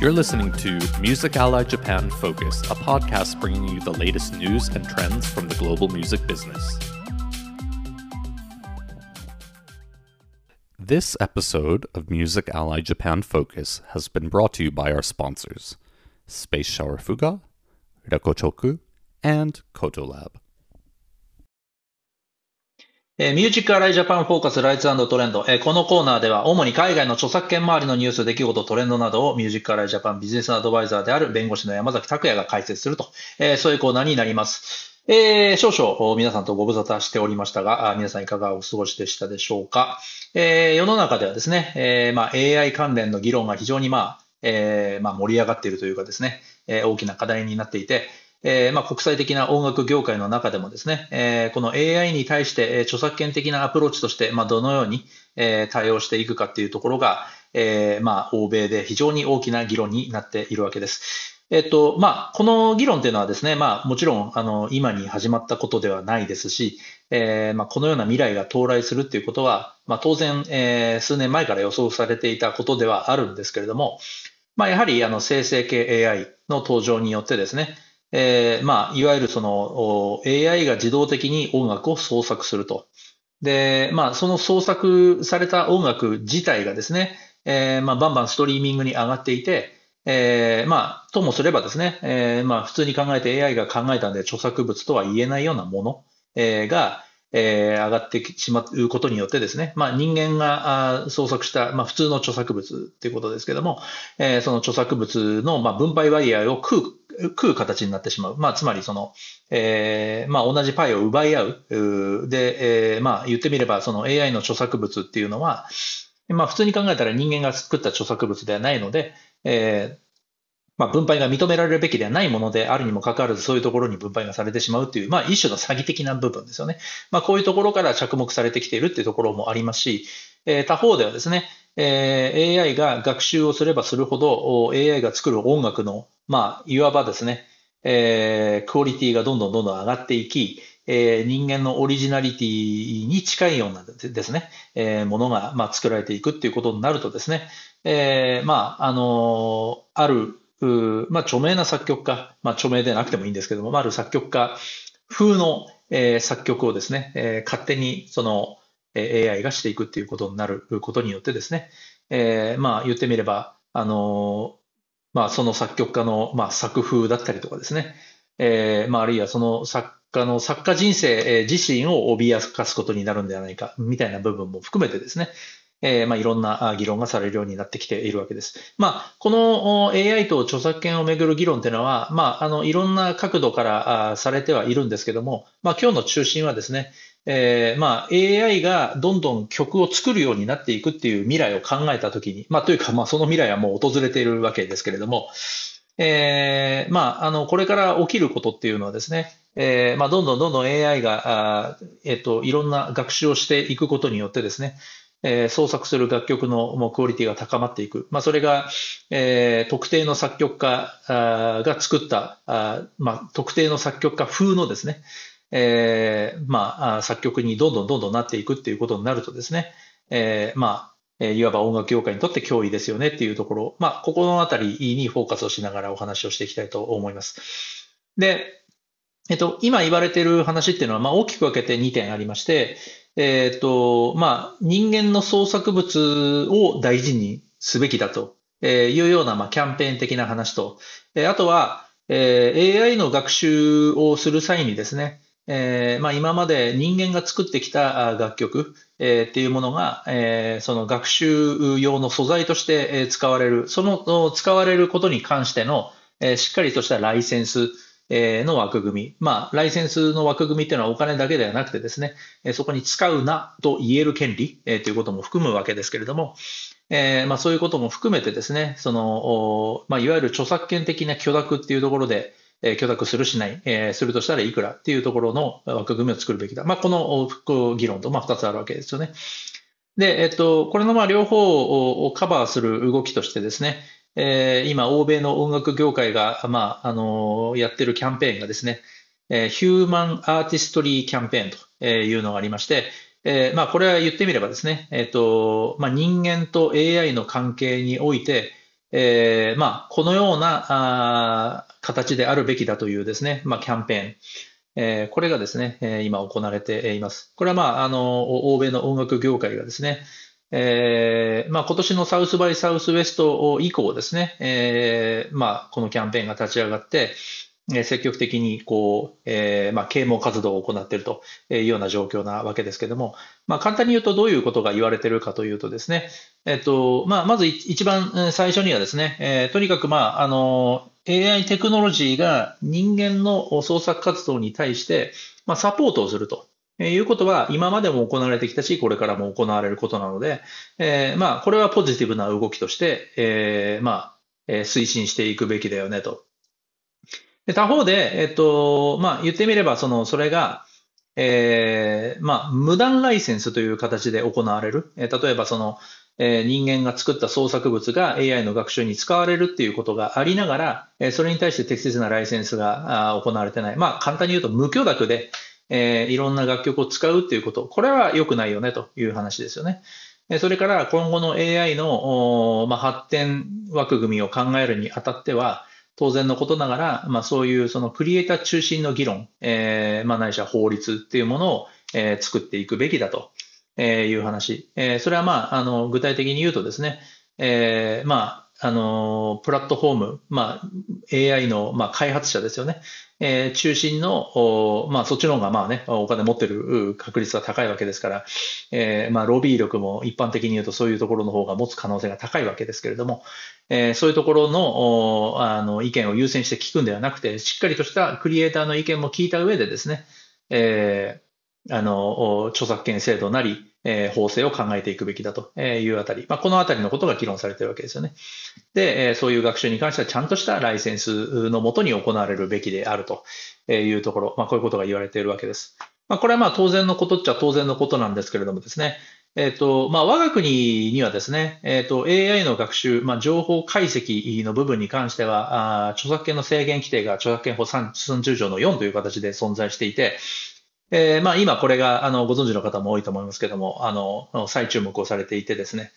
You're listening to Music Ally Japan Focus, a podcast bringing you the latest news and trends from the global music business. This episode of Music Ally Japan Focus has been brought to you by our sponsors Space Shower Fuga, Rekochoku, and Kotolab. えーミュージックアライジャパンフォーカスライツトレンド、えーこのコーナーでは主に海外の著作権周りのニュース、出来事、トレンドなどをミュージックアライジャパンビジネスアドバイザーである弁護士の山崎拓也が解説すると、えーそういうコーナーになります。えー少々皆さんとご無沙汰しておりましたが、皆さんいかがお過ごしでしたでしょうか。えー世の中ではですね、えーまあ、AI 関連の議論が非常にまあ、えーまあ、盛り上がっているというかですね、えー大きな課題になっていて、えーまあ、国際的な音楽業界の中でもですね、えーこの AI に対して、え著作権的なアプローチとして、まあ、どのように、えー対応していくかっていうところが、えーまあ、欧米で非常に大きな議論になっているわけです。えっと、まあ、この議論っていうのはですね、まあ、もちろん、あの、今に始まったことではないですし、えーまあ、このような未来が到来するっていうことは、まあ、当然、えー数年前から予想されていたことではあるんですけれども、まあ、やはり、あの、生成系 AI の登場によってですね、えーまあ、いわゆるその AI が自動的に音楽を創作すると。で、まあ、その創作された音楽自体がですね、えーまあ、バンバンストリーミングに上がっていて、えーまあ、ともすればですね、えーまあ、普通に考えて AI が考えたんで著作物とは言えないようなもの、えーが、えー上がってしまうことによってですね、まあ、人間があ創作した、まあ、普通の著作物っていうことですけども、えーその著作物の、まあ、分配割合を食う、食う形になってしまう。まあ、つまりその、えーまあ、同じパイを奪い合う。で、えーまあ、言ってみれば、その AI の著作物っていうのは、まあ、普通に考えたら人間が作った著作物ではないので、えーまあ、分配が認められるべきではないものであるにもかかわらず、そういうところに分配がされてしまうっていう、まあ、一種の詐欺的な部分ですよね。まあ、こういうところから着目されてきているっていうところもありますし、えー他方ではですね、え AI が学習をすればするほど、AI が作る音楽の、まあ、いわばですね、えークオリティがどんどんどんどん上がっていき、えー人間のオリジナリティに近いようなですね、えーものが、まあ、作られていくっていうことになるとですね、えーまあ、あのある、まあ、著名な作曲家、まあ、著名でなくてもいいんですけども、まあ、ある作曲家風の、えー作曲をですね、えー勝手にその、AI がしていくっていうことになることによってですね、えーまあ言ってみれば、あのまあその作曲家の、まあ、作風だったりとかですね、えーまああるいはその作家の作家人生自身を脅かすことになるんではないか、みたいな部分も含めてですね、えーまあいろんな議論がされるようになってきているわけです。まあ、この AI と著作権をめぐる議論というのは、まあ、あの、いろんな角度からされてはいるんですけども、まあ今日の中心はですね、えーまあ AI がどんどん曲を作るようになっていくっていう未来を考えたときに、まあというかまあその未来はもう訪れているわけですけれども、えーまああの、これから起きることっていうのはですね、えーまあどんどんどんどん AI が、あえっと、いろんな学習をしていくことによってですね、えー創作する楽曲のもうクオリティが高まっていく。まあ、それが、えー特定の作曲家あが作った、あまあ、特定の作曲家風のですね、えーまあ、作曲にどんどんどんどんなっていくっていうことになるとですね、えーまあ、えいわば音楽業界にとって脅威ですよねっていうところ、まあ、ここのあたりにフォーカスをしながらお話をしていきたいと思います。で、えっと、今言われている話っていうのは、まあ、大きく分けて2点ありまして、えっと、まあ、人間の創作物を大事にすべきだというような、まあ、キャンペーン的な話と、あとは、え AI の学習をする際にですね、えーまあ、今まで人間が作ってきた楽曲、えーっていうものが、えーその学習用の素材として使われる、その使われることに関しての、えーしっかりとしたライセンス、えの枠組み。まあ、ライセンスの枠組みっていうのはお金だけではなくてですね、えそこに使うなと言える権利、えーということも含むわけですけれども、えーまあ、そういうことも含めてですね、その、まあ、いわゆる著作権的な許諾っていうところで、えー許諾するしない、えーするとしたらいくらっていうところの枠組みを作るべきだ。まあ、このおこう議論と、まあ、二つあるわけですよね。で、えっと、これのまあ両方をカバーする動きとしてですね、えー今、欧米の音楽業界が、まあ、あのやってるキャンペーンがですね、えーヒューマンアーティストリーキャンペーンというのがありまして、えーまあ、これは言ってみればですね、えっと、まあ、人間と AI の関係において、えー、まあ、このようなあ形であるべきだというですね、まあ、キャンペーン、えー、これがですね、え、今行われています。これはまあ、あの、欧米の音楽業界がですね、えー、まあ今年のサウスバイサウスウェスト以降ですね、えー、まあこのキャンペーンが立ち上がって、積極的にこう、えー、まあ、啓蒙活動を行っているというような状況なわけですけども、まあ、簡単に言うとどういうことが言われているかというとですね、えっと、まあ、まず一番最初にはですね、えー、とにかく、まあ、あの、AI テクノロジーが人間の創作活動に対して、まあ、サポートをすると。いうことは今までも行われてきたし、これからも行われることなので、えー、まあ、これはポジティブな動きとして、え、まあ、推進していくべきだよねとで他方で、えっと、まあ、言ってみれば、その、それが、えー、まあ、無断ライセンスという形で行われる。えー、例えば、その、えー、人間が作った創作物が AI の学習に使われるっていうことがありながら、えー、それに対して適切なライセンスがあ行われてない。まあ、簡単に言うと無許諾で、えー、いろんな楽曲を使うっていうこと。これは良くないよねという話ですよね。それから今後の AI の、まあ、発展枠組みを考えるにあたっては、当然のことながら、まあ、そういうそのクリエイター中心の議論、えー、まあ、ないしは法律っていうものを、えー、作っていくべきだという話。えー、それはまあ、あの、具体的に言うとですね、えー、まあ、あの、プラットフォーム、まあ、AI の、まあ、開発者ですよね。えー、中心の、まあ、そっちの方がまあね、お金持ってる確率は高いわけですから、えー、まあ、ロビー力も一般的に言うとそういうところの方が持つ可能性が高いわけですけれども、えー、そういうところのあの意見を優先して聞くんではなくて、しっかりとしたクリエイターの意見も聞いた上でですね、えー、あの、著作権制度なり、えー、法制を考えていくべきだというあたり、まあ、このあたりのことが議論されているわけですよね。で、えー、そういう学習に関してはちゃんとしたライセンスのもとに行われるべきであるというところ、まあ、こういうことが言われているわけです。まあ、これはまあ当然のことっちゃ当然のことなんですけれどもですね、えっ、ー、と、まあ、我が国にはですね、えっ、ー、と、AI の学習、まあ、情報解析の部分に関しては、あ著作権の制限規定が著作権法30条の4という形で存在していて、えー、まあ今これがあのご存知の方も多いと思いますけども、あの、再注目をされていてですね、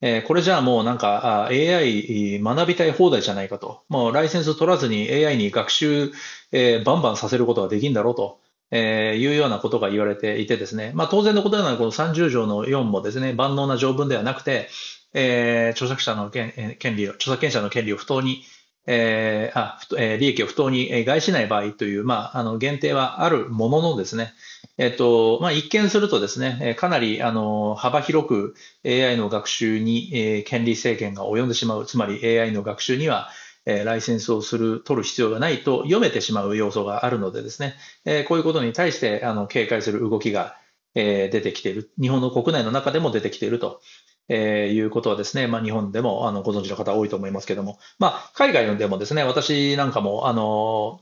えー、これじゃあもうなんか AI 学びたい放題じゃないかと。もうライセンス取らずに AI に学習、えー、バンバンさせることができるんだろうと。えー、いうようなことが言われていてですね、まあ当然のことながらこの30条の4もですね、万能な条文ではなくて、えー、著作者の権権利を、著作権者の権利を不当にえー、あ、えー、利益を不当に害しない場合という、まあ、あの、限定はあるもののですね、えっと、まあ、一見するとですね、かなり、あの、幅広く AI の学習に、えー、権利制限が及んでしまう。つまり AI の学習には、えー、ライセンスをする、取る必要がないと読めてしまう要素があるのでですね、えー、こういうことに対して、あの、警戒する動きが、えー、出てきている。日本の国内の中でも出てきているとえー、いうことはですね、まあ、日本でもあのご存知の方多いと思いますけども、まあ、海外でもですね、私なんかも、あの、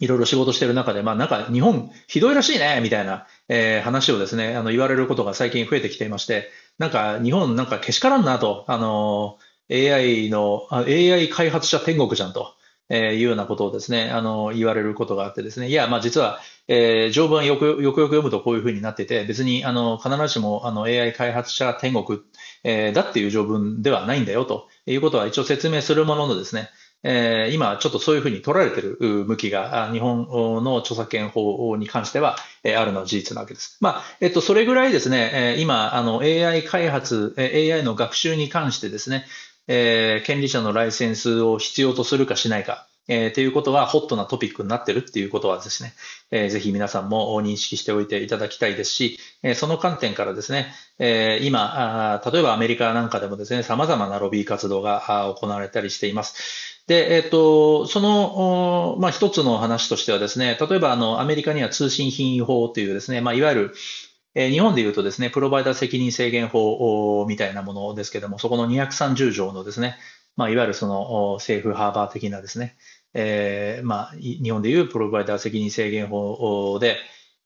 いろいろ仕事してる中で、まあ、なんか日本ひどいらしいね、みたいな、えー、話をですね、あの言われることが最近増えてきていまして、なんか日本なんかけしからんなと、あの、AI の、AI 開発者天国じゃんと。えー、いうようなことをですね、あの、言われることがあってですね、いや、まあ実は、えー、条文よくよくよく読むとこういうふうになってて、別に、あの、必ずしも、あの、AI 開発者天国えー、だっていう条文ではないんだよということは一応説明するもののですね、えー、今ちょっとそういうふうに取られてる向きが日本の著作権法に関しては、えー、あるのは事実なわけです。まあ、えっと、それぐらいですね、えー、今、あの AI 開発、AI の学習に関してですね、えー、権利者のライセンスを必要とするかしないか、えー、ということはホットなトピックになってるっていうことはですね、えー、ぜひ皆さんも認識しておいていただきたいですし、えー、その観点からですね、えー、今あ、例えばアメリカなんかでもですね、様々なロビー活動が行われたりしています。で、えっ、と、その、まあ、一つの話としてはですね、例えばあの、アメリカには通信品位法というですね、まあ、いわゆる、日本で言うとですね、プロバイダー責任制限法みたいなものですけども、そこの230条のですね、まあ、いわゆるそのセーフハーバー的なですね、えー、まあ、日本でいうプロバイダー責任制限法で、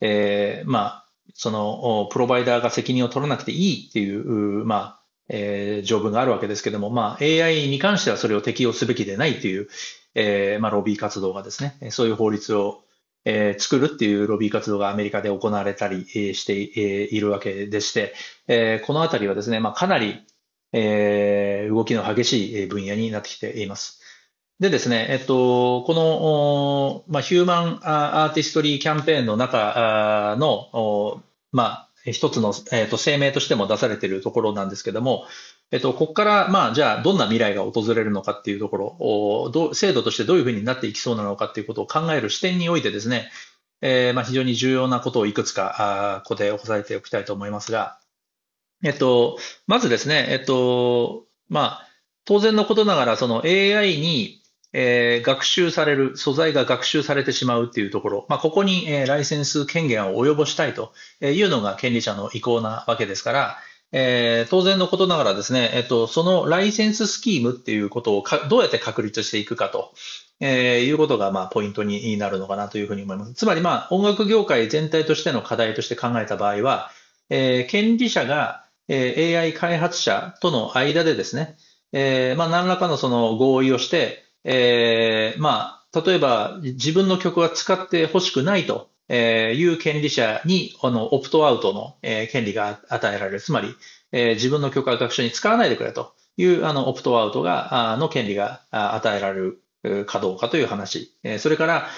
えー、まあ、その、プロバイダーが責任を取らなくていいっていう、まあ、えー、条文があるわけですけども、まあ、AI に関してはそれを適用すべきでないという、えー、まあ、ロビー活動がですね、そういう法律を、えー、作るっていうロビー活動がアメリカで行われたりしているわけでして、えー、このあたりはですね、まあ、かなり、えー、動きの激しい分野になってきています。でですね、えっと、この、まあ、ヒューマンアーティストリーキャンペーンの中の、まあ、一つの、えっと、声明としても出されているところなんですけども、えっと、ここから、まあ、じゃあ、どんな未来が訪れるのかっていうところを、ど制度としてどういうふうになっていきそうなのかっていうことを考える視点においてですね、えー、まあ、非常に重要なことをいくつか、あここで押さえておきたいと思いますが、えっと、まずですね、えっと、まあ、当然のことながら、その AI に、えー、学習される、素材が学習されてしまうっていうところ、まあ、ここに、えー、ライセンス権限を及ぼしたいというのが権利者の意向なわけですから、えー、当然のことながらですね、えっと、そのライセンススキームっていうことをどうやって確立していくかと、えー、いうことが、まあ、ポイントになるのかなというふうに思います。つまり、まあ、音楽業界全体としての課題として考えた場合は、えー、権利者が、えー、AI 開発者との間でですね、えー、まあ、何らかのその合意をして、えー、まあ、例えば自分の曲は使って欲しくないという権利者に、あの、オプトアウトの権利が与えられる。つまり、自分の曲は学習に使わないでくれという、あの、オプトアウトが、の権利が与えられるかどうかという話。それから、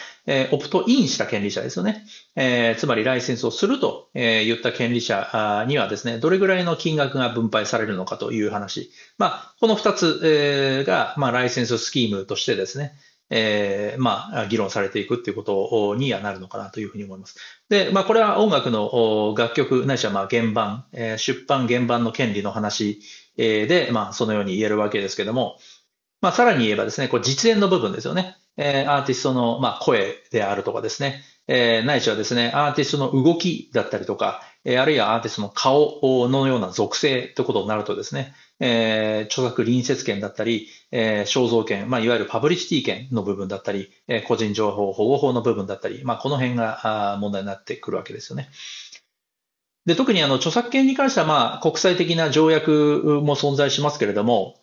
オプトインした権利者ですよね。つまりライセンスをすると言った権利者にはですね、どれぐらいの金額が分配されるのかという話。まあ、この二つが、まあ、ライセンススキームとしてですね、えー、まあ、議論されていくっていうことにはなるのかなというふうに思います。で、まあ、これは音楽の楽曲、ないしはまあ原版、えー、出版原版の権利の話で、まあ、そのように言えるわけですけども、まあ、さらに言えばですね、こう実演の部分ですよね。えー、アーティストの、まあ、声であるとかですね、えー、ないしはですね、アーティストの動きだったりとか、え、あるいはアーティストの顔のような属性ということになるとですね、えー、著作隣接権だったり、えー、肖像権、まあ、いわゆるパブリシティ権の部分だったり、えー、個人情報保護法の部分だったり、まあ、この辺が問題になってくるわけですよね。で、特にあの、著作権に関しては、まあ、国際的な条約も存在しますけれども、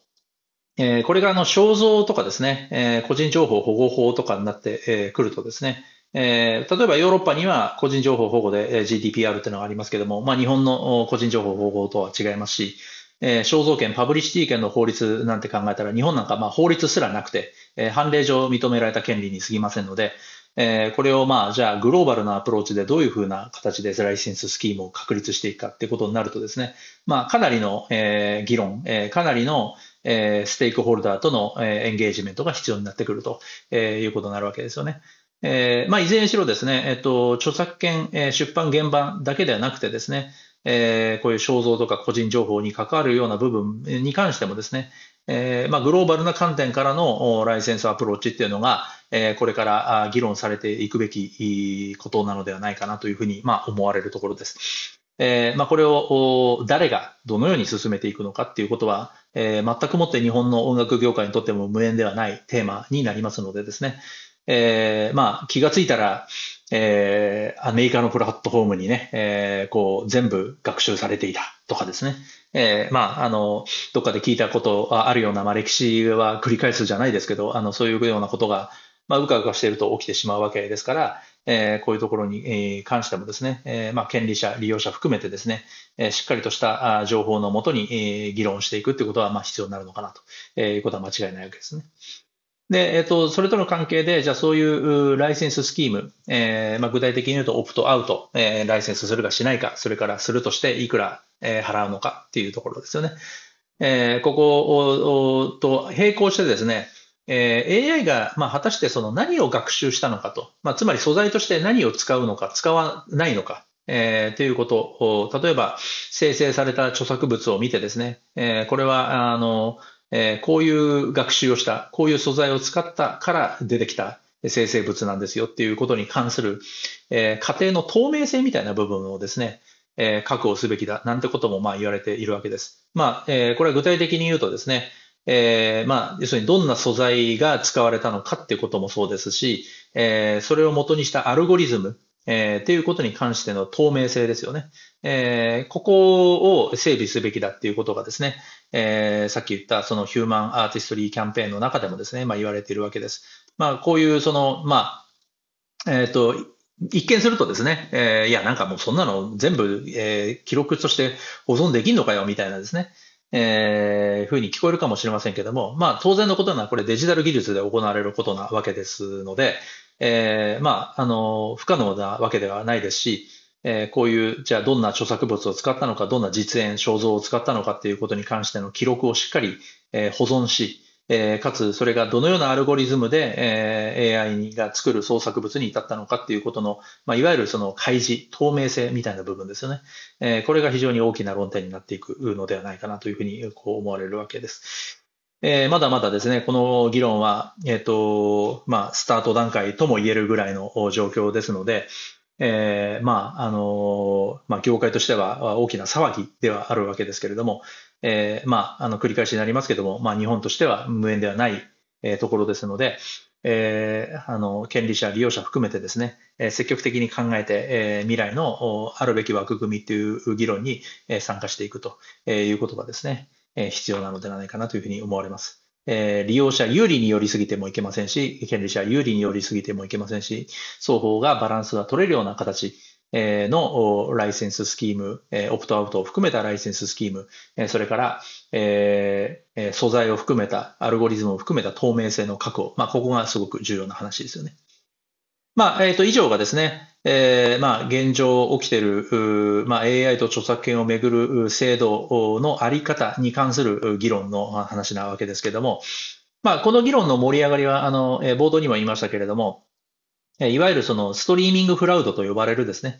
えー、これがあの、肖像とかですね、えー、個人情報保護法とかになってく、えー、るとですね、えー、例えばヨーロッパには個人情報保護で GDPR っていうのがありますけども、まあ、日本の個人情報保護とは違いますし、えー、肖像権、パブリシティ権の法律なんて考えたら、日本なんかまあ法律すらなくて、えー、判例上認められた権利に過ぎませんので、えー、これをまあ、じゃあグローバルなアプローチでどういうふうな形でライセンススキームを確立していくかっていうことになるとですね、まあ、かなりの、えー、議論、えー、かなりの、えー、ステークホルダーとの、えー、エンゲージメントが必要になってくると、えー、いうことになるわけですよね。えー、まあ、いずれにしろですね、えっ、と、著作権、えー、出版原版だけではなくてですね、え、こういう肖像とか個人情報に関わるような部分に関してもですね、え、まあ、グローバルな観点からのライセンスアプローチっていうのが、え、これから議論されていくべきことなのではないかなというふうに、まあ、思われるところです。え、まあ、これを誰がどのように進めていくのかっていうことは、え、全くもって日本の音楽業界にとっても無縁ではないテーマになりますのでですね、えー、まあ、気がついたら、えー、アメリカのプラットフォームにね、えー、こう、全部学習されていたとかですね。えー、まあ、あの、どっかで聞いたことあるような、まあ、歴史は繰り返すじゃないですけど、あの、そういうようなことが、まあ、うかうかしていると起きてしまうわけですから、えー、こういうところに、え、関してもですね、えー、まあ、権利者、利用者含めてですね、えー、しっかりとした情報のもとに、えー、議論していくということは、まあ、必要になるのかなとえいうことは間違いないわけですね。で、えっと、それとの関係で、じゃあそういうライセンススキーム、えー、まあ、具体的に言うとオプトアウト、えー、ライセンスするかしないか、それからするとしていくら、え、払うのかっていうところですよね。えー、ここと並行してですね、えー、AI が、まあ、果たしてその何を学習したのかと、まあ、つまり素材として何を使うのか、使わないのか、えー、ということを、例えば生成された著作物を見てですね、えー、これは、あの、え、こういう学習をした、こういう素材を使ったから出てきた生成物なんですよっていうことに関する、えー、過程の透明性みたいな部分をですね、え、確保すべきだなんてこともまあ言われているわけです。まあ、え、これは具体的に言うとですね、え、まあ、要するにどんな素材が使われたのかっていうこともそうですし、え、それを元にしたアルゴリズム、えー、っていうことに関しての透明性ですよね。えー、ここを整備すべきだっていうことがですね、えー、さっき言ったそのヒューマンアーティストリーキャンペーンの中でもですね、まあ言われているわけです。まあこういうその、まあ、えっ、ー、と、一見するとですね、えー、いやなんかもうそんなの全部、えー、記録として保存できんのかよみたいなですね、えー、ふうに聞こえるかもしれませんけども、まあ当然のことなのはこれデジタル技術で行われることなわけですので、えー、まあ、あの、不可能なわけではないですし、えー、こういう、じゃあどんな著作物を使ったのか、どんな実演、肖像を使ったのかっていうことに関しての記録をしっかり、えー、保存し、えー、かつそれがどのようなアルゴリズムで、えー、AI が作る創作物に至ったのかっていうことの、まあ、いわゆるその開示、透明性みたいな部分ですよね。えー、これが非常に大きな論点になっていくのではないかなというふうにこう思われるわけです。えー、まだまだですね、この議論は、えっ、ー、と、まあ、スタート段階とも言えるぐらいの状況ですので、えー、まあ、あの、まあ、業界としては大きな騒ぎではあるわけですけれども、えー、まあ、あの、繰り返しになりますけども、まあ、日本としては無縁ではない、えー、ところですので、えー、あの、権利者、利用者含めてですね、えー、積極的に考えて、えー、未来のあるべき枠組みという議論に、え、参加していくということがですね、え、必要なのではないかなというふうに思われます。え、利用者有利に寄りすぎてもいけませんし、権利者有利に寄りすぎてもいけませんし、双方がバランスが取れるような形、のライセンススキーム、オプトアウトを含めたライセンススキーム、それから、え、素材を含めた、アルゴリズムを含めた透明性の確保。まあ、ここがすごく重要な話ですよね。まあ、えっ、ー、と、以上がですね、えー、まあ、現状起きている、まあ、AI と著作権をめぐる制度のあり方に関する議論の話なわけですけれども、まあ、この議論の盛り上がりは、あの、冒頭にも言いましたけれども、いわゆるそのストリーミングフラウドと呼ばれるですね、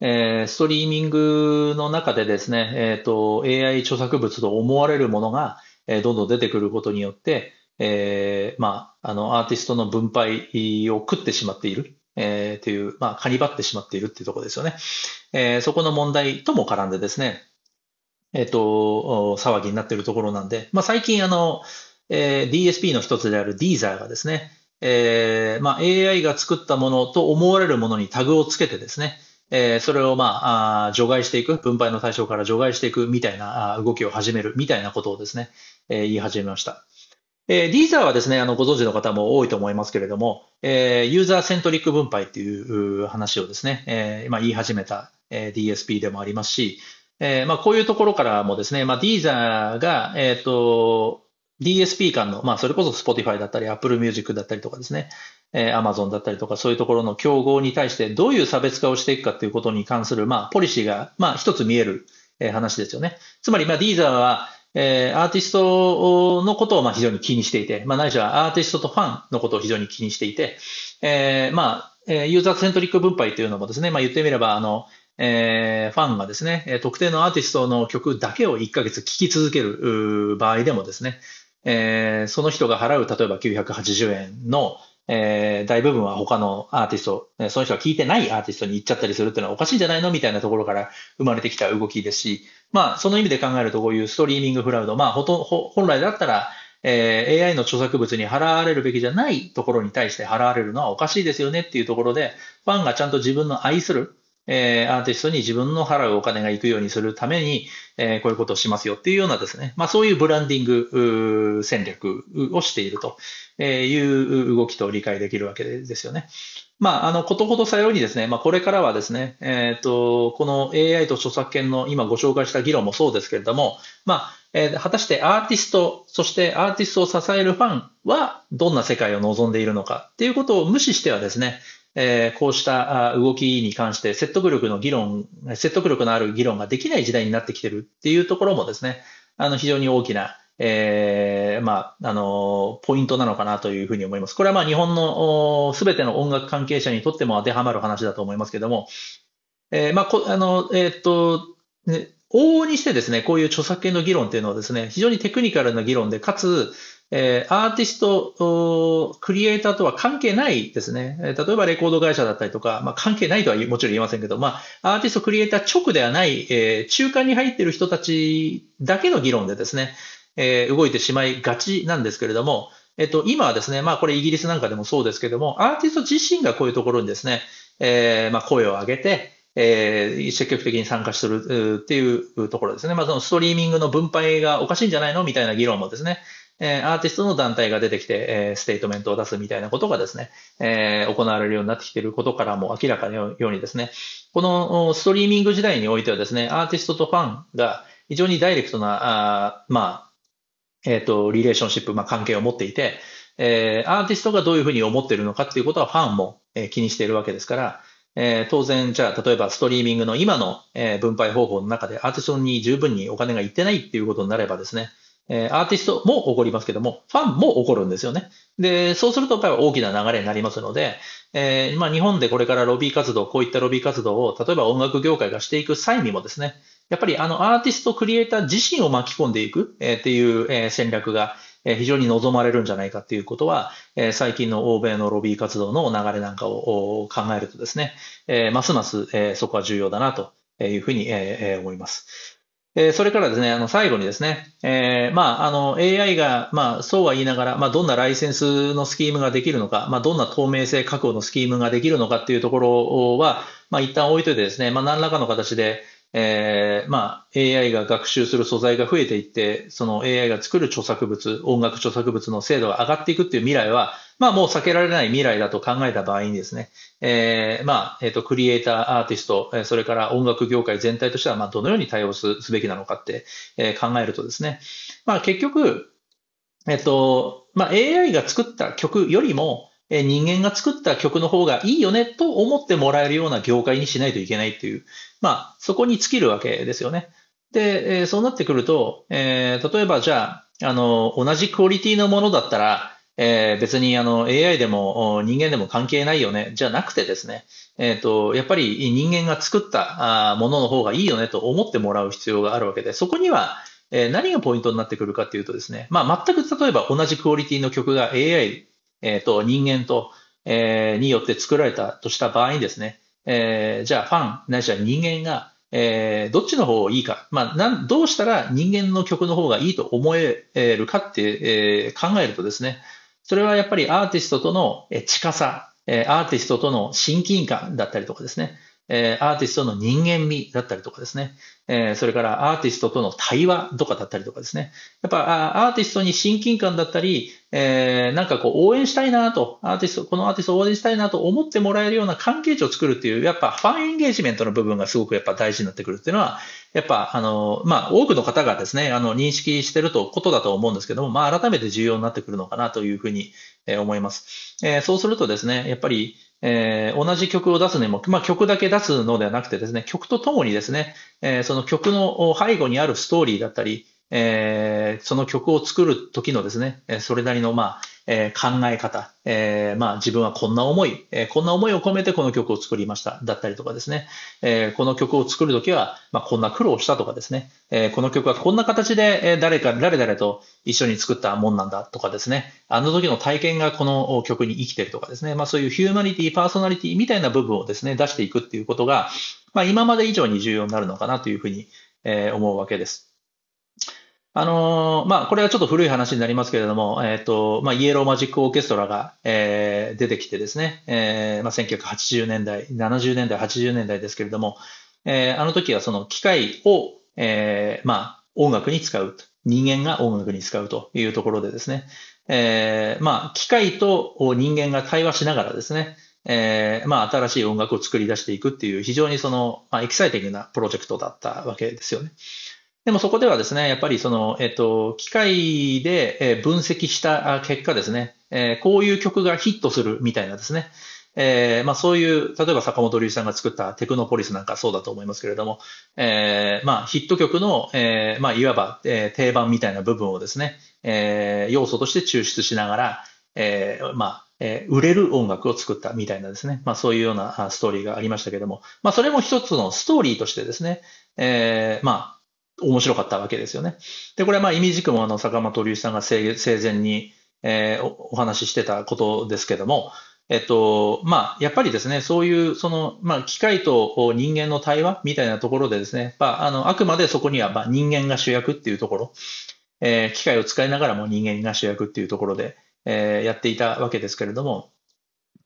えー、ストリーミングの中でですね、えっ、ー、と、AI 著作物と思われるものが、どんどん出てくることによって、えー、まあ、あの、アーティストの分配を食ってしまっている。えー、という、まあ、かにばってしまっているっていうところですよね。えー、そこの問題とも絡んでですね、えっ、ー、と、騒ぎになっているところなんで、まあ、最近あの、えー、DSP の一つである Deezer がですね、えー、まあ、AI が作ったものと思われるものにタグをつけてですね、えー、それをまああ除外していく、分配の対象から除外していくみたいな動きを始めるみたいなことをですね、えー、言い始めました。えー、ディーザーはですね、あの、ご存知の方も多いと思いますけれども、えー、ユーザーセントリック分配っていう話をですね、えー、まあ、言い始めた、えー、DSP でもありますし、えー、まあ、こういうところからもですね、まあ、ディーザーが、えっ、ー、と、DSP 間の、まあ、それこそ Spotify だったり、Apple Music だったりとかですね、えー、Amazon だったりとか、そういうところの競合に対してどういう差別化をしていくかということに関する、まあ、ポリシーが、まあ、一つ見える、えー、話ですよね。つまり、まあ、ディーザーは、えー、アーティストのことをまあ非常に気にしていて、まあ、ないしはアーティストとファンのことを非常に気にしていて、えー、まあ、ユーザーセントリック分配というのもですね、まあ、言ってみれば、あの、えー、ファンがですね、特定のアーティストの曲だけを1ヶ月聴き続ける場合でもですね、えー、その人が払う、例えば980円の、えー、大部分は他のアーティスト、その人が聴いてないアーティストに行っちゃったりするっていうのはおかしいんじゃないのみたいなところから生まれてきた動きですし、まあ、その意味で考えると、こういうストリーミングフラウド、まあ、ほと本来だったら、えー、AI の著作物に払われるべきじゃないところに対して払われるのはおかしいですよねっていうところで、ファンがちゃんと自分の愛する、えー、アーティストに自分の払うお金が行くようにするために、えー、こういうことをしますよっていうようなですね、まあそういうブランディング戦略をしているという動きと理解できるわけですよね。まあ、あの、ことほどさようにですね、まあ、これからはですね、えっ、ー、と、この AI と著作権の今ご紹介した議論もそうですけれども、まあ、えー、果たしてアーティスト、そしてアーティストを支えるファンはどんな世界を望んでいるのかっていうことを無視してはですね、えー、こうした動きに関して説得力の議論、説得力のある議論ができない時代になってきてるっていうところもですね、あの、非常に大きなえー、まあ、あの、ポイントなのかなというふうに思います。これはまあ日本のすべての音楽関係者にとっても当てはまる話だと思いますけども、えー、まあ、こ、あの、えー、っと、ね、往々にしてですね、こういう著作権の議論っていうのはですね、非常にテクニカルな議論で、かつ、えー、アーティスト、クリエイターとは関係ないですね。例えばレコード会社だったりとか、まあ、関係ないとはもちろん言いませんけど、まあ、アーティスト、クリエイター直ではない、えー、中間に入っている人たちだけの議論でですね、えー、動いてしまいがちなんですけれども、えっと、今はですね、まあこれイギリスなんかでもそうですけども、アーティスト自身がこういうところにですね、えー、まあ声を上げて、えー、積極的に参加するっていうところですね。まあそのストリーミングの分配がおかしいんじゃないのみたいな議論もですね、えー、アーティストの団体が出てきて、えー、ステートメントを出すみたいなことがですね、えー、行われるようになってきていることからも明らかのようにですね、このストリーミング時代においてはですね、アーティストとファンが、非常にダイレクトな、あまあ、えっ、ー、と、リレーションシップ、まあ、関係を持っていて、えー、アーティストがどういうふうに思っているのかっていうことはファンも、えー、気にしているわけですから、えー、当然、じゃあ、例えばストリーミングの今の、えー、分配方法の中でアーティストに十分にお金がいってないっていうことになればですね、えー、アーティストも起こりますけども、ファンも起こるんですよね。で、そうするとやっぱり大きな流れになりますので、えー、まあ日本でこれからロビー活動、こういったロビー活動を、例えば音楽業界がしていく際にもですね、やっぱりあのアーティスト、クリエイター自身を巻き込んでいく、えー、っていう、え、戦略が、非常に望まれるんじゃないかっていうことは、え、最近の欧米のロビー活動の流れなんかを考えるとですね、え、ますます、え、そこは重要だなというふうに、え、思います。えそれからですね、あの、最後にですね、えー、まあ、あの、AI が、まあ、そうは言いながら、まあ、どんなライセンスのスキームができるのか、まあ、どんな透明性確保のスキームができるのかっていうところは、まあ、一旦置いといてですね、まあ、何らかの形で、えー、まあ、AI が学習する素材が増えていって、その AI が作る著作物、音楽著作物の精度が上がっていくっていう未来は、まあもう避けられない未来だと考えた場合にですね、えー、まあ、えっ、ー、と、クリエイター、アーティスト、それから音楽業界全体としては、まあ、どのように対応すべきなのかって、えー、考えるとですね、まあ結局、えっ、と、まあ AI が作った曲よりも、人間が作った曲の方がいいよねと思ってもらえるような業界にしないといけないっていう、まあ、そこに尽きるわけですよね。で、え、そうなってくると、えー、例えばじゃあ、あの、同じクオリティのものだったら、えー、別にあの AI でも人間でも関係ないよね、じゃなくてですね、えっ、と、やっぱり人間が作ったものの方がいいよねと思ってもらう必要があるわけで、そこには、何がポイントになってくるかっていうとですね、まあ全く例えば同じクオリティの曲が AI、え、ー、と、人間と、えー、によって作られたとした場合にですね、えー、じゃあファン、ないしは人間が、えー、どっちの方がいいか、まあ、なんどうしたら人間の曲の方がいいと思えるかって、えー、考えるとですね、それはやっぱりアーティストとの近さ、アーティストとの親近感だったりとかですね、え、アーティストの人間味だったりとかですね、え、それからアーティストとの対話とかだったりとかですね、やっぱアーティストに親近感だったり、え、なんかこう応援したいなと、アーティスト、このアーティストを応援したいなと思ってもらえるような関係値を作るっていう、やっぱファンエンゲージメントの部分がすごくやっぱ大事になってくるっていうのは、やっぱあの、まあ多くの方がですね、あの認識してるとことだと思うんですけども、まあ改めて重要になってくるのかなというふうに思います。え、そうするとですね、やっぱり、えー、同じ曲を出すにも、まあ、曲だけ出すのではなくてですね、曲とともにですね、えー、その曲の背後にあるストーリーだったり、えー、その曲を作る時のですね、それなりの、まあ、えー、考え方、えー、まあ自分はこんな思い、えー、こんな思いを込めてこの曲を作りました。だったりとかですね、え、この曲を作るときは、まあこんな苦労したとかですね、え、この曲はこんな形で、誰か、誰々と一緒に作ったもんなんだとかですね、あの時の体験がこの曲に生きてるとかですね、まあそういうヒューマニティ、パーソナリティみたいな部分をですね、出していくっていうことが、まあ今まで以上に重要になるのかなというふうに、え、思うわけです。あのー、まあ、これはちょっと古い話になりますけれども、えっ、ー、と、まあ、イエローマジックオーケストラが、えー、出てきてですね、えー、まあ、1980年代、70年代、80年代ですけれども、えー、あの時はその機械を、えー、まあ、音楽に使うと。人間が音楽に使うというところでですね、えー、まあ、機械と人間が対話しながらですね、えー、まあ、新しい音楽を作り出していくっていう非常にその、まあ、エキサイティングなプロジェクトだったわけですよね。でもそこではですね、やっぱりその、えっと、機械で分析した結果ですね、えこういう曲がヒットするみたいなですね、えー、まあそういう、例えば坂本龍一さんが作ったテクノポリスなんかそうだと思いますけれども、えー、まあヒット曲の、えー、まあいわば、定番みたいな部分をですね、えー、要素として抽出しながら、えー、まあ、えー、売れる音楽を作ったみたいなですね、まあそういうようなストーリーがありましたけれども、まあそれも一つのストーリーとしてですね、えー、まあ面白かったわけですよね。で、これはまあ、意味軸もあの、坂本龍一さんが生前に、えー、お話ししてたことですけども、えっと、まあ、やっぱりですね、そういう、その、まあ、機械と人間の対話みたいなところでですね、まあ、あの、あくまでそこには、まあ、人間が主役っていうところ、えー、機械を使いながらも人間が主役っていうところで、えー、やっていたわけですけれども、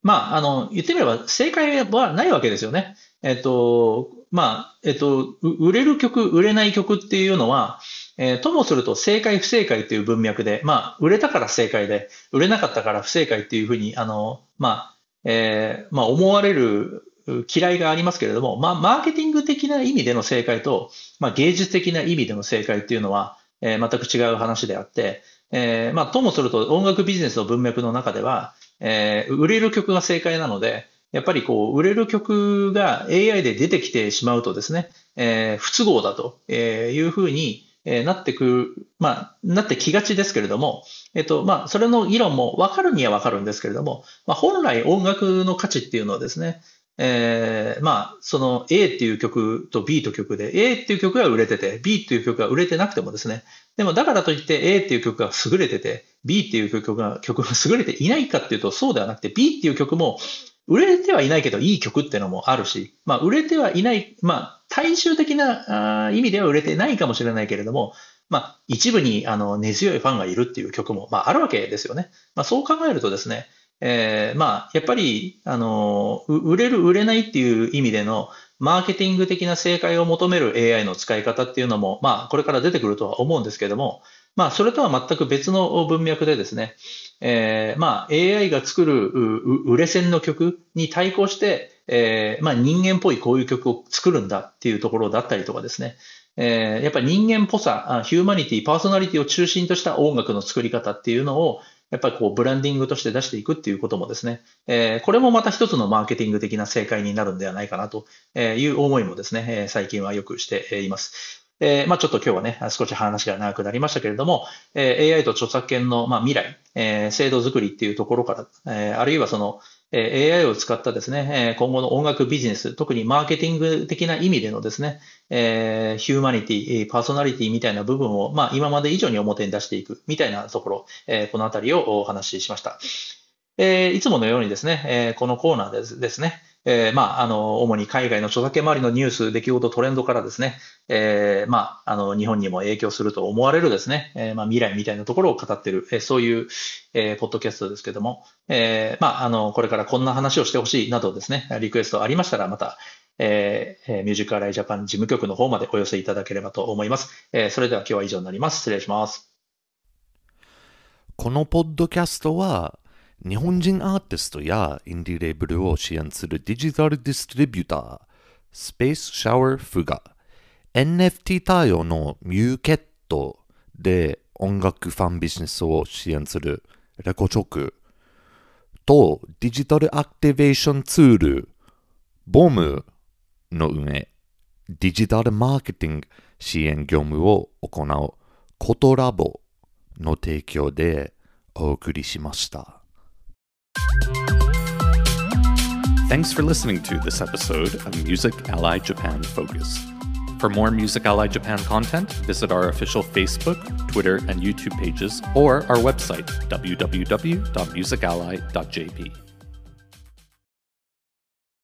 まあ、あの、言ってみれば正解はないわけですよね。えっと、まあ、えっと、売れる曲、売れない曲っていうのは、えー、ともすると正解不正解っていう文脈で、まあ、売れたから正解で、売れなかったから不正解っていうふうに、あの、まあ、えー、まあ、思われる嫌いがありますけれども、まあ、マーケティング的な意味での正解と、まあ、芸術的な意味での正解っていうのは、えー、全く違う話であって、えー、まあ、ともすると音楽ビジネスの文脈の中では、えー、売れる曲が正解なので、やっぱりこう、売れる曲が AI で出てきてしまうとですね、えー、不都合だというふうになってくる、まあ、なってきがちですけれども、えっと、まあ、それの議論も分かるには分かるんですけれども、まあ、本来音楽の価値っていうのはですね、えー、まあ、その A っていう曲と B と曲で、A っていう曲が売れてて、B っていう曲が売れてなくてもですね、でもだからといって A っていう曲が優れてて、B っていう曲が、曲が優れていないかっていうとそうではなくて、B っていう曲も売れてはいないけどいい曲ってのもあるし、まあ、売れてはいない、まあ、大衆的な意味では売れてないかもしれないけれども、まあ、一部にあの根強いファンがいるっていう曲も、まあ、あるわけですよね。まあ、そう考えるとですね、えー、まあ、やっぱり、あの、売れる、売れないっていう意味での、マーケティング的な正解を求める AI の使い方っていうのも、まあ、これから出てくるとは思うんですけども、まあ、それとは全く別の文脈でですね、えー、まあ、AI が作る売れ線の曲に対抗して、えー、まあ、人間っぽいこういう曲を作るんだっていうところだったりとかですね、えー、やっぱり人間っぽさ、ヒューマニティ、パーソナリティを中心とした音楽の作り方っていうのを、やっぱりこうブランディングとして出していくっていうこともですね、えー、これもまた一つのマーケティング的な正解になるんではないかなという思いもですね、最近はよくしています。えー、まあちょっと今日はね、少し話が長くなりましたけれども、えー、AI と著作権の、まあ、未来、えー、制度作りっていうところから、え、あるいはその、え AI を使ったですね、今後の音楽ビジネス、特にマーケティング的な意味でのですね、えヒューマニティ、パーソナリティみたいな部分を、まあ、今まで以上に表に出していくみたいなところ、えこのあたりをお話ししました。えいつものようにですね、えこのコーナーでですね、えー、まあ、あの、主に海外の著作権周りのニュース、出来事、トレンドからですね、えー、まあ、あの、日本にも影響すると思われるですね、えー、まあ、未来みたいなところを語っている、えー、そういう、えー、ポッドキャストですけども、えー、まあ、あの、これからこんな話をしてほしいなどですね、リクエストありましたら、また、えー、ミュージックアライジャパン事務局の方までお寄せいただければと思います。えー、それでは今日は以上になります。失礼します。このポッドキャストは、日本人アーティストやインディレーブルを支援するデジタルディストリビューター、スペースシャワーフが NFT 対応のミューケットで音楽ファンビジネスを支援するレコチョクとデジタルアクティベーションツールボムの上デジタルマーケティング支援業務を行うコトラボの提供でお送りしました。Thanks for listening to this episode of Music Ally Japan Focus. For more Music Ally Japan content, visit our official Facebook, Twitter, and YouTube pages or our website, www.musically.jp.